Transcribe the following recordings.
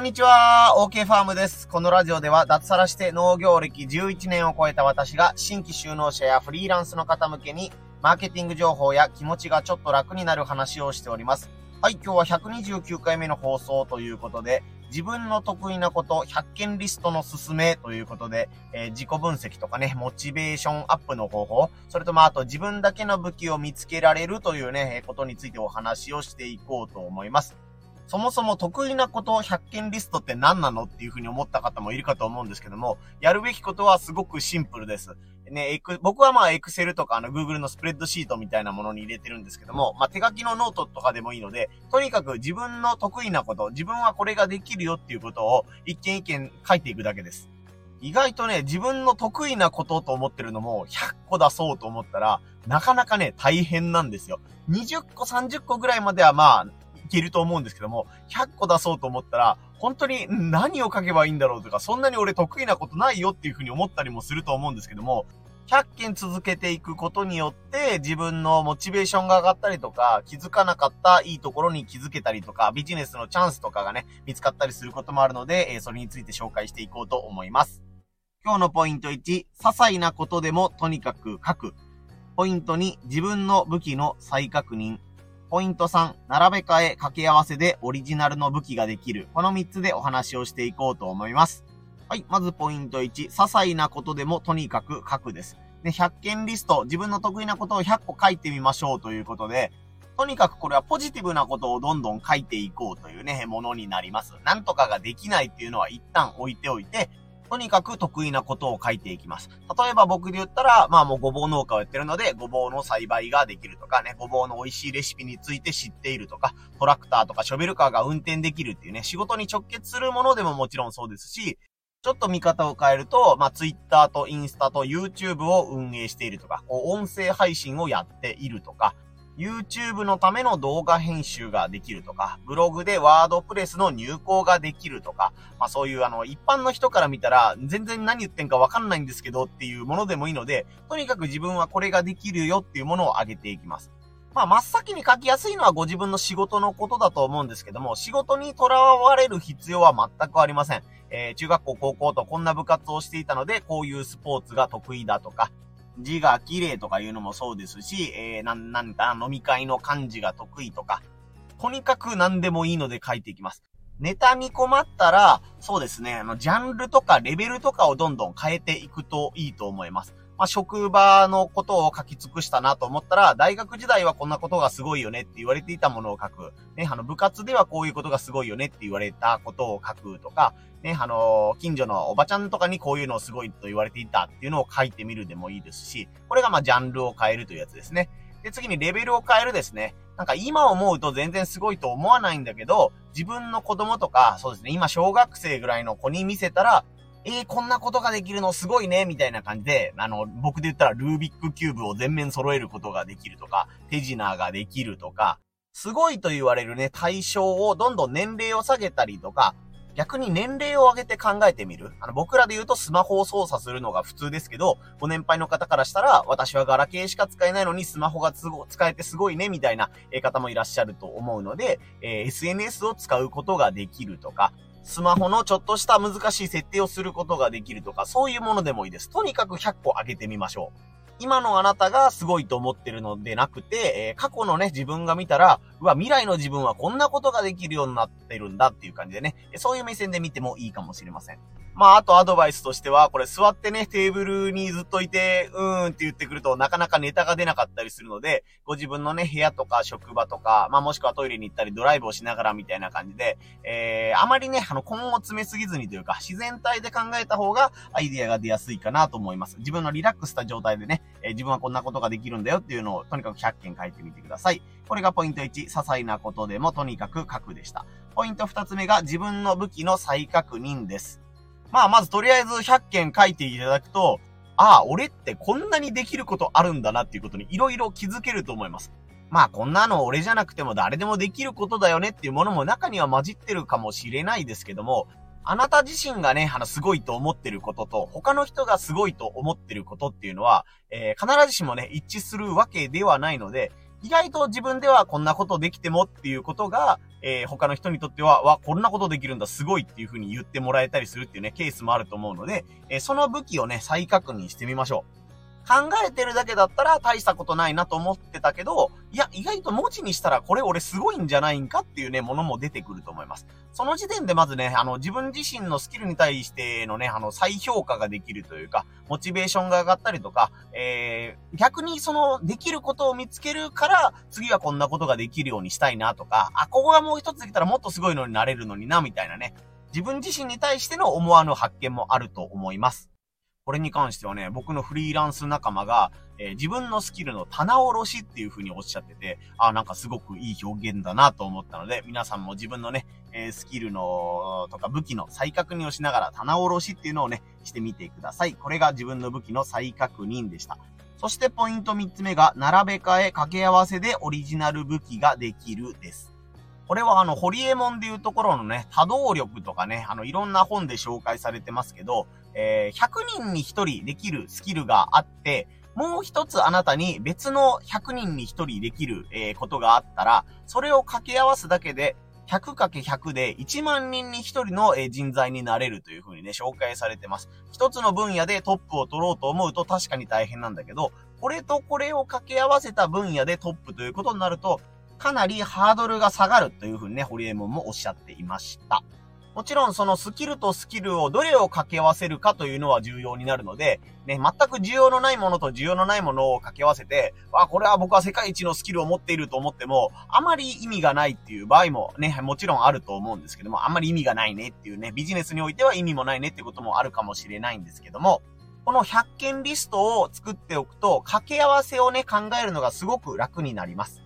こんにちは、OK ファームです。このラジオでは脱サラして農業歴11年を超えた私が新規就農者やフリーランスの方向けにマーケティング情報や気持ちがちょっと楽になる話をしております。はい、今日は129回目の放送ということで、自分の得意なこと100件リストの進めということで、えー、自己分析とかね、モチベーションアップの方法、それとまああと自分だけの武器を見つけられるというね、ことについてお話をしていこうと思います。そもそも得意なことを100件リストって何なのっていうふうに思った方もいるかと思うんですけども、やるべきことはすごくシンプルです。ね、僕はまあ Excel とかあの Google のスプレッドシートみたいなものに入れてるんですけども、まあ手書きのノートとかでもいいので、とにかく自分の得意なこと、自分はこれができるよっていうことを一件一件書いていくだけです。意外とね、自分の得意なことと思ってるのも100個出そうと思ったら、なかなかね、大変なんですよ。20個、30個ぐらいまではまあ、けると思うんですけども、100個出そうと思ったら、本当に何を書けばいいんだろうとか、そんなに俺得意なことないよっていうふうに思ったりもすると思うんですけども、100件続けていくことによって自分のモチベーションが上がったりとか、気づかなかったいいところに気づけたりとか、ビジネスのチャンスとかがね、見つかったりすることもあるので、えそれについて紹介していこうと思います。今日のポイント1、些細なことでもとにかく書く。ポイント2、自分の武器の再確認。ポイント3、並べ替え掛け合わせでオリジナルの武器ができる。この3つでお話をしていこうと思います。はい、まずポイント1、些細なことでもとにかく書くです。で、100件リスト、自分の得意なことを100個書いてみましょうということで、とにかくこれはポジティブなことをどんどん書いていこうというね、ものになります。なんとかができないっていうのは一旦置いておいて、とにかく得意なことを書いていきます。例えば僕で言ったら、まあもうごぼう農家をやってるので、ごぼうの栽培ができるとかね、ごぼうの美味しいレシピについて知っているとか、トラクターとかショベルカーが運転できるっていうね、仕事に直結するものでももちろんそうですし、ちょっと見方を変えると、まあ、ツイッターとインスタと YouTube を運営しているとか、こう音声配信をやっているとか、YouTube のための動画編集ができるとか、ブログでワードプレスの入稿ができるとか、まあそういうあの、一般の人から見たら、全然何言ってんかわかんないんですけどっていうものでもいいので、とにかく自分はこれができるよっていうものを上げていきます。まあ、真っ先に書きやすいのはご自分の仕事のことだと思うんですけども、仕事にとらわれる必要は全くありません。えー、中学校、高校とこんな部活をしていたので、こういうスポーツが得意だとか、字が綺麗とかいうのもそうですし、えー、なん、なんか飲み会の漢字が得意とか、とにかく何でもいいので書いていきます。ネタに困ったら、そうですね、あの、ジャンルとかレベルとかをどんどん変えていくといいと思います。まあ、職場のことを書き尽くしたなと思ったら、大学時代はこんなことがすごいよねって言われていたものを書く。ね、あの、部活ではこういうことがすごいよねって言われたことを書くとか、ね、あの、近所のおばちゃんとかにこういうのをすごいと言われていたっていうのを書いてみるでもいいですし、これがまジャンルを変えるというやつですね。で、次にレベルを変えるですね。なんか今思うと全然すごいと思わないんだけど、自分の子供とか、そうですね、今小学生ぐらいの子に見せたら、えー、こんなことができるのすごいね、みたいな感じで、あの、僕で言ったらルービックキューブを全面揃えることができるとか、手品ができるとか、すごいと言われるね、対象をどんどん年齢を下げたりとか、逆に年齢を上げて考えてみる？あの、僕らで言うとスマホを操作するのが普通ですけど、ご年配の方からしたら、私はガラケーしか使えないのにスマホが使えてすごいね、みたいな方もいらっしゃると思うので、えー、SNS を使うことができるとか、スマホのちょっとした難しい設定をすることができるとか、そういうものでもいいです。とにかく100個上げてみましょう。今のあなたがすごいと思ってるのでなくて、え、過去のね、自分が見たら、うわ、未来の自分はこんなことができるようになってるんだっていう感じでね、そういう目線で見てもいいかもしれません。まあ、あとアドバイスとしては、これ座ってね、テーブルにずっといて、うーんって言ってくると、なかなかネタが出なかったりするので、ご自分のね、部屋とか職場とか、まあもしくはトイレに行ったりドライブをしながらみたいな感じで、えー、あまりね、あの、根を詰めすぎずにというか、自然体で考えた方が、アイディアが出やすいかなと思います。自分のリラックスした状態でね、え、自分はこんなことができるんだよっていうのを、とにかく100件書いてみてください。これがポイント1、些細なことでもとにかく書くでした。ポイント2つ目が、自分の武器の再確認です。まあ、まずとりあえず100件書いていただくと、ああ、俺ってこんなにできることあるんだなっていうことに色々気づけると思います。まあ、こんなの俺じゃなくても誰でもできることだよねっていうものも中には混じってるかもしれないですけども、あなた自身がね、あの、すごいと思ってることと、他の人がすごいと思ってることっていうのは、えー、必ずしもね、一致するわけではないので、意外と自分ではこんなことできてもっていうことが、えー、他の人にとっては、わ、こんなことできるんだ、すごいっていうふうに言ってもらえたりするっていうね、ケースもあると思うので、えー、その武器をね、再確認してみましょう。考えてるだけだったら大したことないなと思ってたけど、いや、意外と文字にしたらこれ俺すごいんじゃないんかっていうね、ものも出てくると思います。その時点でまずね、あの、自分自身のスキルに対してのね、あの、再評価ができるというか、モチベーションが上がったりとか、えー、逆にその、できることを見つけるから、次はこんなことができるようにしたいなとか、あ、ここがもう一つできたらもっとすごいのになれるのにな、みたいなね、自分自身に対しての思わぬ発見もあると思います。これに関してはね、僕のフリーランス仲間が、えー、自分のスキルの棚卸しっていう風におっしゃってて、あ、なんかすごくいい表現だなと思ったので、皆さんも自分のね、えー、スキルのとか武器の再確認をしながら棚卸しっていうのをね、してみてください。これが自分の武器の再確認でした。そしてポイント3つ目が、並べ替え掛け合わせでオリジナル武器ができるです。これはあの、ホリエモンでいうところのね、多動力とかね、あの、いろんな本で紹介されてますけど、えー、100人に1人できるスキルがあって、もう一つあなたに別の100人に1人できる、えー、ことがあったら、それを掛け合わすだけで、100×100 で1万人に1人の人材になれるというふうにね、紹介されてます。一つの分野でトップを取ろうと思うと確かに大変なんだけど、これとこれを掛け合わせた分野でトップということになると、かなりハードルが下がるというふうにね、ホリエモンもおっしゃっていました。もちろんそのスキルとスキルをどれを掛け合わせるかというのは重要になるので、ね、全く需要のないものと需要のないものを掛け合わせて、あ、これは僕は世界一のスキルを持っていると思っても、あまり意味がないっていう場合もね、もちろんあると思うんですけども、あんまり意味がないねっていうね、ビジネスにおいては意味もないねってこともあるかもしれないんですけども、この100件リストを作っておくと、掛け合わせをね、考えるのがすごく楽になります。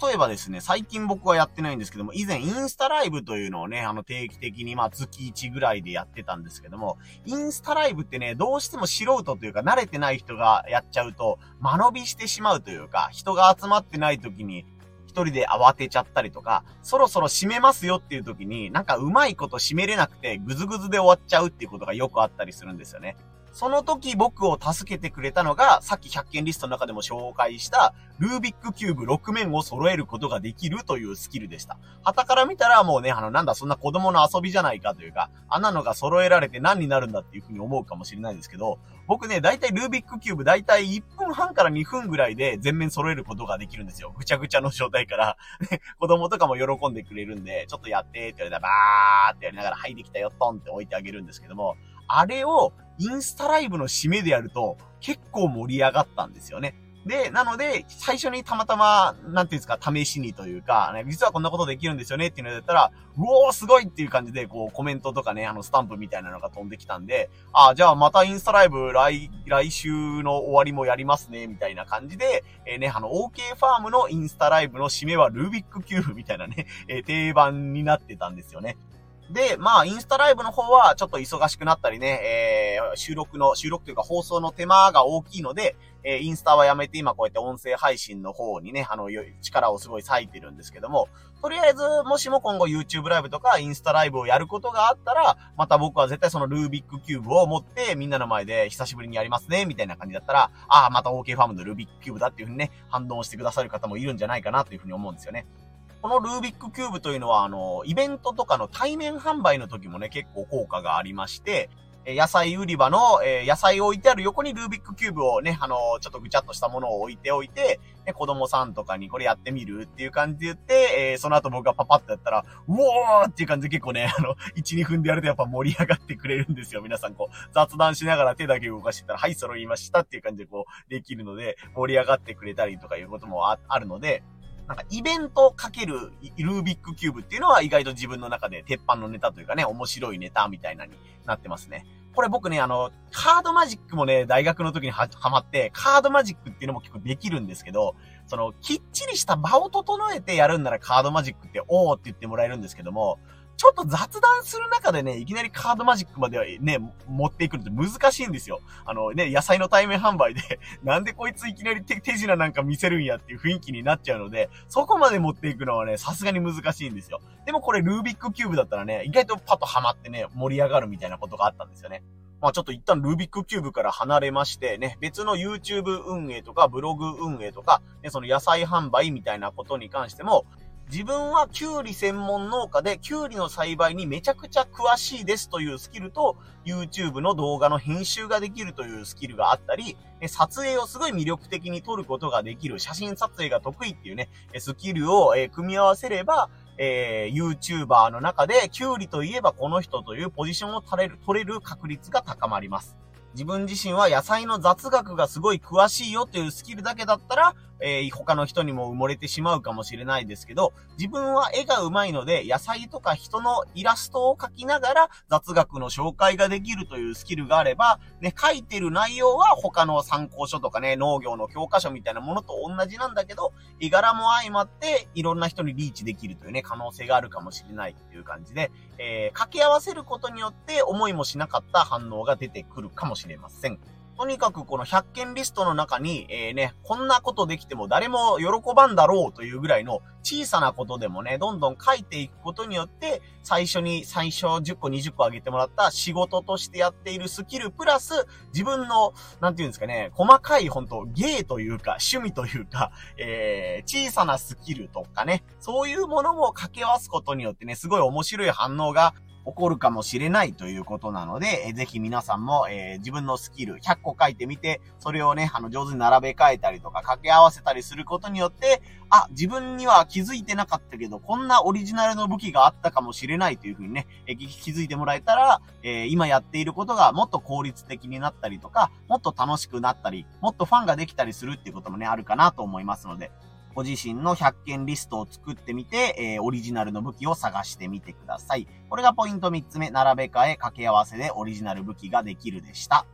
例えばですね、最近僕はやってないんですけども、以前インスタライブというのをね、あの定期的にまあ月1ぐらいでやってたんですけども、インスタライブってね、どうしても素人というか慣れてない人がやっちゃうと、間延びしてしまうというか、人が集まってない時に、一人で慌てちゃったりとか、そろそろ閉めますよっていう時に、なんかうまいこと閉めれなくて、ぐずぐずで終わっちゃうっていうことがよくあったりするんですよね。その時僕を助けてくれたのが、さっき100件リストの中でも紹介した、ルービックキューブ6面を揃えることができるというスキルでした。旗から見たらもうね、あの、なんだそんな子供の遊びじゃないかというか、あんなのが揃えられて何になるんだっていうふうに思うかもしれないですけど、僕ね、だいたいルービックキューブだいたい1分半から2分ぐらいで全面揃えることができるんですよ。ぐちゃぐちゃの状態から 子供とかも喜んでくれるんで、ちょっとやってって言われたらバーってやりながら、はいできたよ、トンって置いてあげるんですけども、あれをインスタライブの締めでやると結構盛り上がったんですよね。で、なので、最初にたまたま、なんていうんですか、試しにというか、ね、実はこんなことできるんですよねっていうのだったら、うおーすごいっていう感じで、こう、コメントとかね、あの、スタンプみたいなのが飛んできたんで、ああ、じゃあまたインスタライブ来、来週の終わりもやりますね、みたいな感じで、えー、ね、あの、OK ファームのインスタライブの締めはルービックキューブみたいなね、えー、定番になってたんですよね。で、まあ、インスタライブの方はちょっと忙しくなったりね、えー、収録の、収録というか放送の手間が大きいので、えー、インスタはやめて今こうやって音声配信の方にね、あの、力をすごい割いてるんですけども、とりあえず、もしも今後 YouTube ライブとかインスタライブをやることがあったら、また僕は絶対そのルービックキューブを持ってみんなの前で久しぶりにやりますね、みたいな感じだったら、ああ、また OK ファームのルービックキューブだっていうふうにね、反応してくださる方もいるんじゃないかなというふうに思うんですよね。このルービックキューブというのは、あの、イベントとかの対面販売の時もね、結構効果がありまして、野菜売り場の、え、野菜を置いてある横にルービックキューブをね、あの、ちょっとぐちゃっとしたものを置いておいて、ね、子供さんとかにこれやってみるっていう感じで言って、え、その後僕がパパッとやったら、うおーっていう感じで結構ね、あの、1、2分でやるとやっぱ盛り上がってくれるんですよ。皆さんこう、雑談しながら手だけ動かしてたら、はい、揃いましたっていう感じでこう、できるので、盛り上がってくれたりとかいうこともあるので、なんかイベントかけるルービックキューブっていうのは意外と自分の中で鉄板のネタというかね、面白いネタみたいなになってますね。これ僕ね、あの、カードマジックもね、大学の時にはまって、カードマジックっていうのも結構できるんですけど、その、きっちりした場を整えてやるんならカードマジックっておーって言ってもらえるんですけども、ちょっと雑談する中でね、いきなりカードマジックまではね、持っていくのって難しいんですよ。あのね、野菜の対面販売で なんでこいついきなり手品なんか見せるんやっていう雰囲気になっちゃうので、そこまで持っていくのはね、さすがに難しいんですよ。でもこれルービックキューブだったらね、意外とパッとハマってね、盛り上がるみたいなことがあったんですよね。まあちょっと一旦ルービックキューブから離れましてね、別の YouTube 運営とかブログ運営とか、ね、その野菜販売みたいなことに関しても、自分はキュウリ専門農家でキュウリの栽培にめちゃくちゃ詳しいですというスキルと、YouTube の動画の編集ができるというスキルがあったり、撮影をすごい魅力的に撮ることができる、写真撮影が得意っていうね、スキルを組み合わせれば、えー、YouTuber の中で、キュウリといえばこの人というポジションを取れる、取れる確率が高まります。自分自身は野菜の雑学がすごい詳しいよというスキルだけだったら、えー、他の人にも埋もれてしまうかもしれないですけど、自分は絵が上手いので、野菜とか人のイラストを描きながら雑学の紹介ができるというスキルがあれば、ね、書いてる内容は他の参考書とかね、農業の教科書みたいなものと同じなんだけど、絵柄も相まって、いろんな人にリーチできるというね、可能性があるかもしれないっていう感じで、えー、掛け合わせることによって思いもしなかった反応が出てくるかもしれない。しれません。とにかくこの100件リストの中に、えー、ね、こんなことできても誰も喜ばんだろうというぐらいの小さなことでもね、どんどん書いていくことによって、最初に最初10個20個あげてもらった仕事としてやっているスキルプラス、自分の、なんていうんですかね、細かい本当芸というか、趣味というか、えー、小さなスキルとかね、そういうものも掛け合わすことによってね、すごい面白い反応が起こるかもしれないということなので、えぜひ皆さんも、えー、自分のスキル100個書いてみて、それをね、あの、上手に並べ替えたりとか掛け合わせたりすることによって、あ、自分には気づいてなかったけど、こんなオリジナルの武器があったかもしれないというふうにね、えー、気づいてもらえたら、えー、今やっていることがもっと効率的になったりとか、もっと楽しくなったり、もっとファンができたりするっていうこともね、あるかなと思いますので、ご自身の100件リストを作ってみて、えー、オリジナルの武器を探してみてください。これがポイント3つ目、並べ替え、掛け合わせでオリジナル武器ができるでした。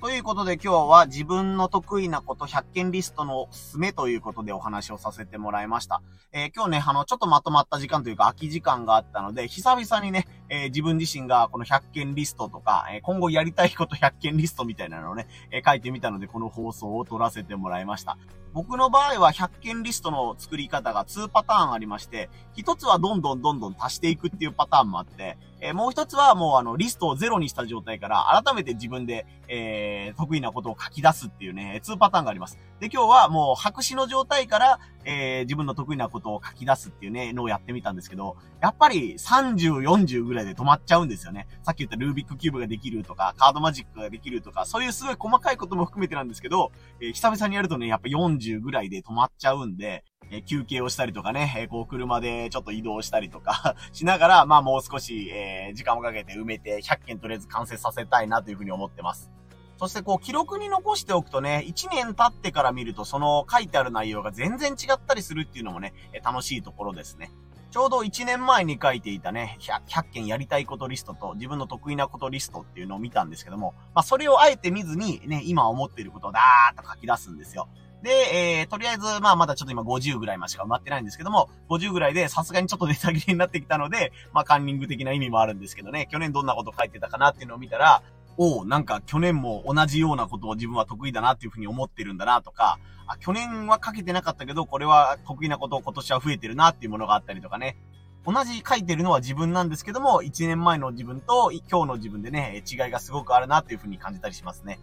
ということで今日は自分の得意なこと100件リストのおすすめということでお話をさせてもらいました。えー、今日ね、あの、ちょっとまとまった時間というか空き時間があったので、久々にね、えー、自分自身がこの100件リストとか、えー、今後やりたいこと100件リストみたいなのをね、え書いてみたのでこの放送を撮らせてもらいました。僕の場合は100件リストの作り方が2パターンありまして、1つはどんどんどんどん足していくっていうパターンもあって、えー、もう一つはもうあの、リストをゼロにした状態から、改めて自分で、えー、得意なことを書き出すっていうね、2パターンがあります。で、今日はもう白紙の状態から、えー、自分の得意なことを書き出すっていうね、のをやってみたんですけど、やっぱり30、40ぐらいで止まっちゃうんですよね。さっき言ったルービックキューブができるとか、カードマジックができるとか、そういうすごい細かいことも含めてなんですけど、えー、久々にやるとね、やっぱ40ぐらいで止まっちゃうんで、え休憩をしたりとかね、えこう車でちょっと移動したりとか しながら、まあもう少し、えー、時間をかけて埋めて100件とりあえず完成させたいなというふうに思ってます。そしてこう記録に残しておくとね、1年経ってから見るとその書いてある内容が全然違ったりするっていうのもね、楽しいところですね。ちょうど1年前に書いていたね100、100件やりたいことリストと自分の得意なことリストっていうのを見たんですけども、まあそれをあえて見ずにね、今思っていることをダーッと書き出すんですよ。で、えー、とりあえず、まあまだちょっと今50ぐらいましか埋まってないんですけども、50ぐらいでさすがにちょっとネタ切れになってきたので、まあカンニング的な意味もあるんですけどね、去年どんなこと書いてたかなっていうのを見たら、おなんか去年も同じようなことを自分は得意だなっていうふうに思ってるんだなとか、あ、去年はかけてなかったけど、これは得意なことを今年は増えてるなっていうものがあったりとかね。同じ書いてるのは自分なんですけども、1年前の自分と今日の自分でね、違いがすごくあるなっていうふうに感じたりしますね。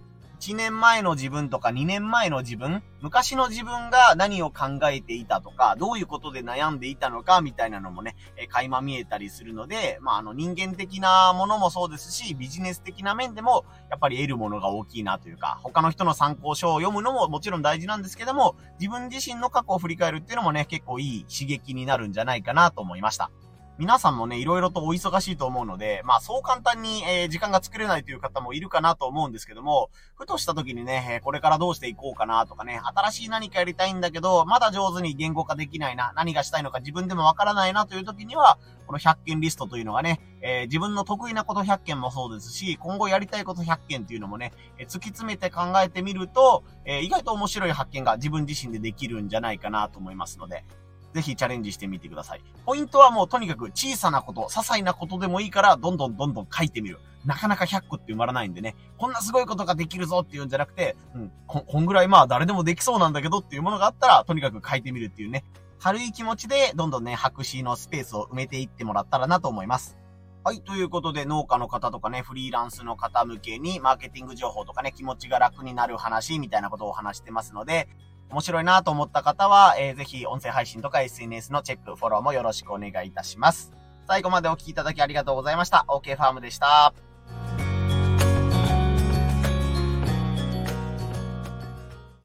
1年前の自分とか2年前の自分、昔の自分が何を考えていたとか、どういうことで悩んでいたのかみたいなのもね、え垣間見えたりするので、まあ、あの人間的なものもそうですし、ビジネス的な面でも、やっぱり得るものが大きいなというか、他の人の参考書を読むのももちろん大事なんですけども、自分自身の過去を振り返るっていうのもね、結構いい刺激になるんじゃないかなと思いました。皆さんもね、いろいろとお忙しいと思うので、まあそう簡単に、えー、時間が作れないという方もいるかなと思うんですけども、ふとした時にね、これからどうしていこうかなとかね、新しい何かやりたいんだけど、まだ上手に言語化できないな、何がしたいのか自分でもわからないなという時には、この100件リストというのがね、えー、自分の得意なこと100件もそうですし、今後やりたいこと100件っていうのもね、えー、突き詰めて考えてみると、えー、意外と面白い発見が自分自身でできるんじゃないかなと思いますので、ぜひチャレンジしてみてください。ポイントはもうとにかく小さなこと、些細なことでもいいから、どんどんどんどん書いてみる。なかなか100個って埋まらないんでね、こんなすごいことができるぞっていうんじゃなくて、うん、こ、こんぐらいまあ誰でもできそうなんだけどっていうものがあったら、とにかく書いてみるっていうね、軽い気持ちで、どんどんね、白紙のスペースを埋めていってもらったらなと思います。はい。ということで、農家の方とかね、フリーランスの方向けに、マーケティング情報とかね、気持ちが楽になる話みたいなことを話してますので、面白いなと思った方は、えー、ぜひ音声配信とか SNS のチェック、フォローもよろしくお願いいたします。最後までお聴きいただきありがとうございました。OK ファームでした。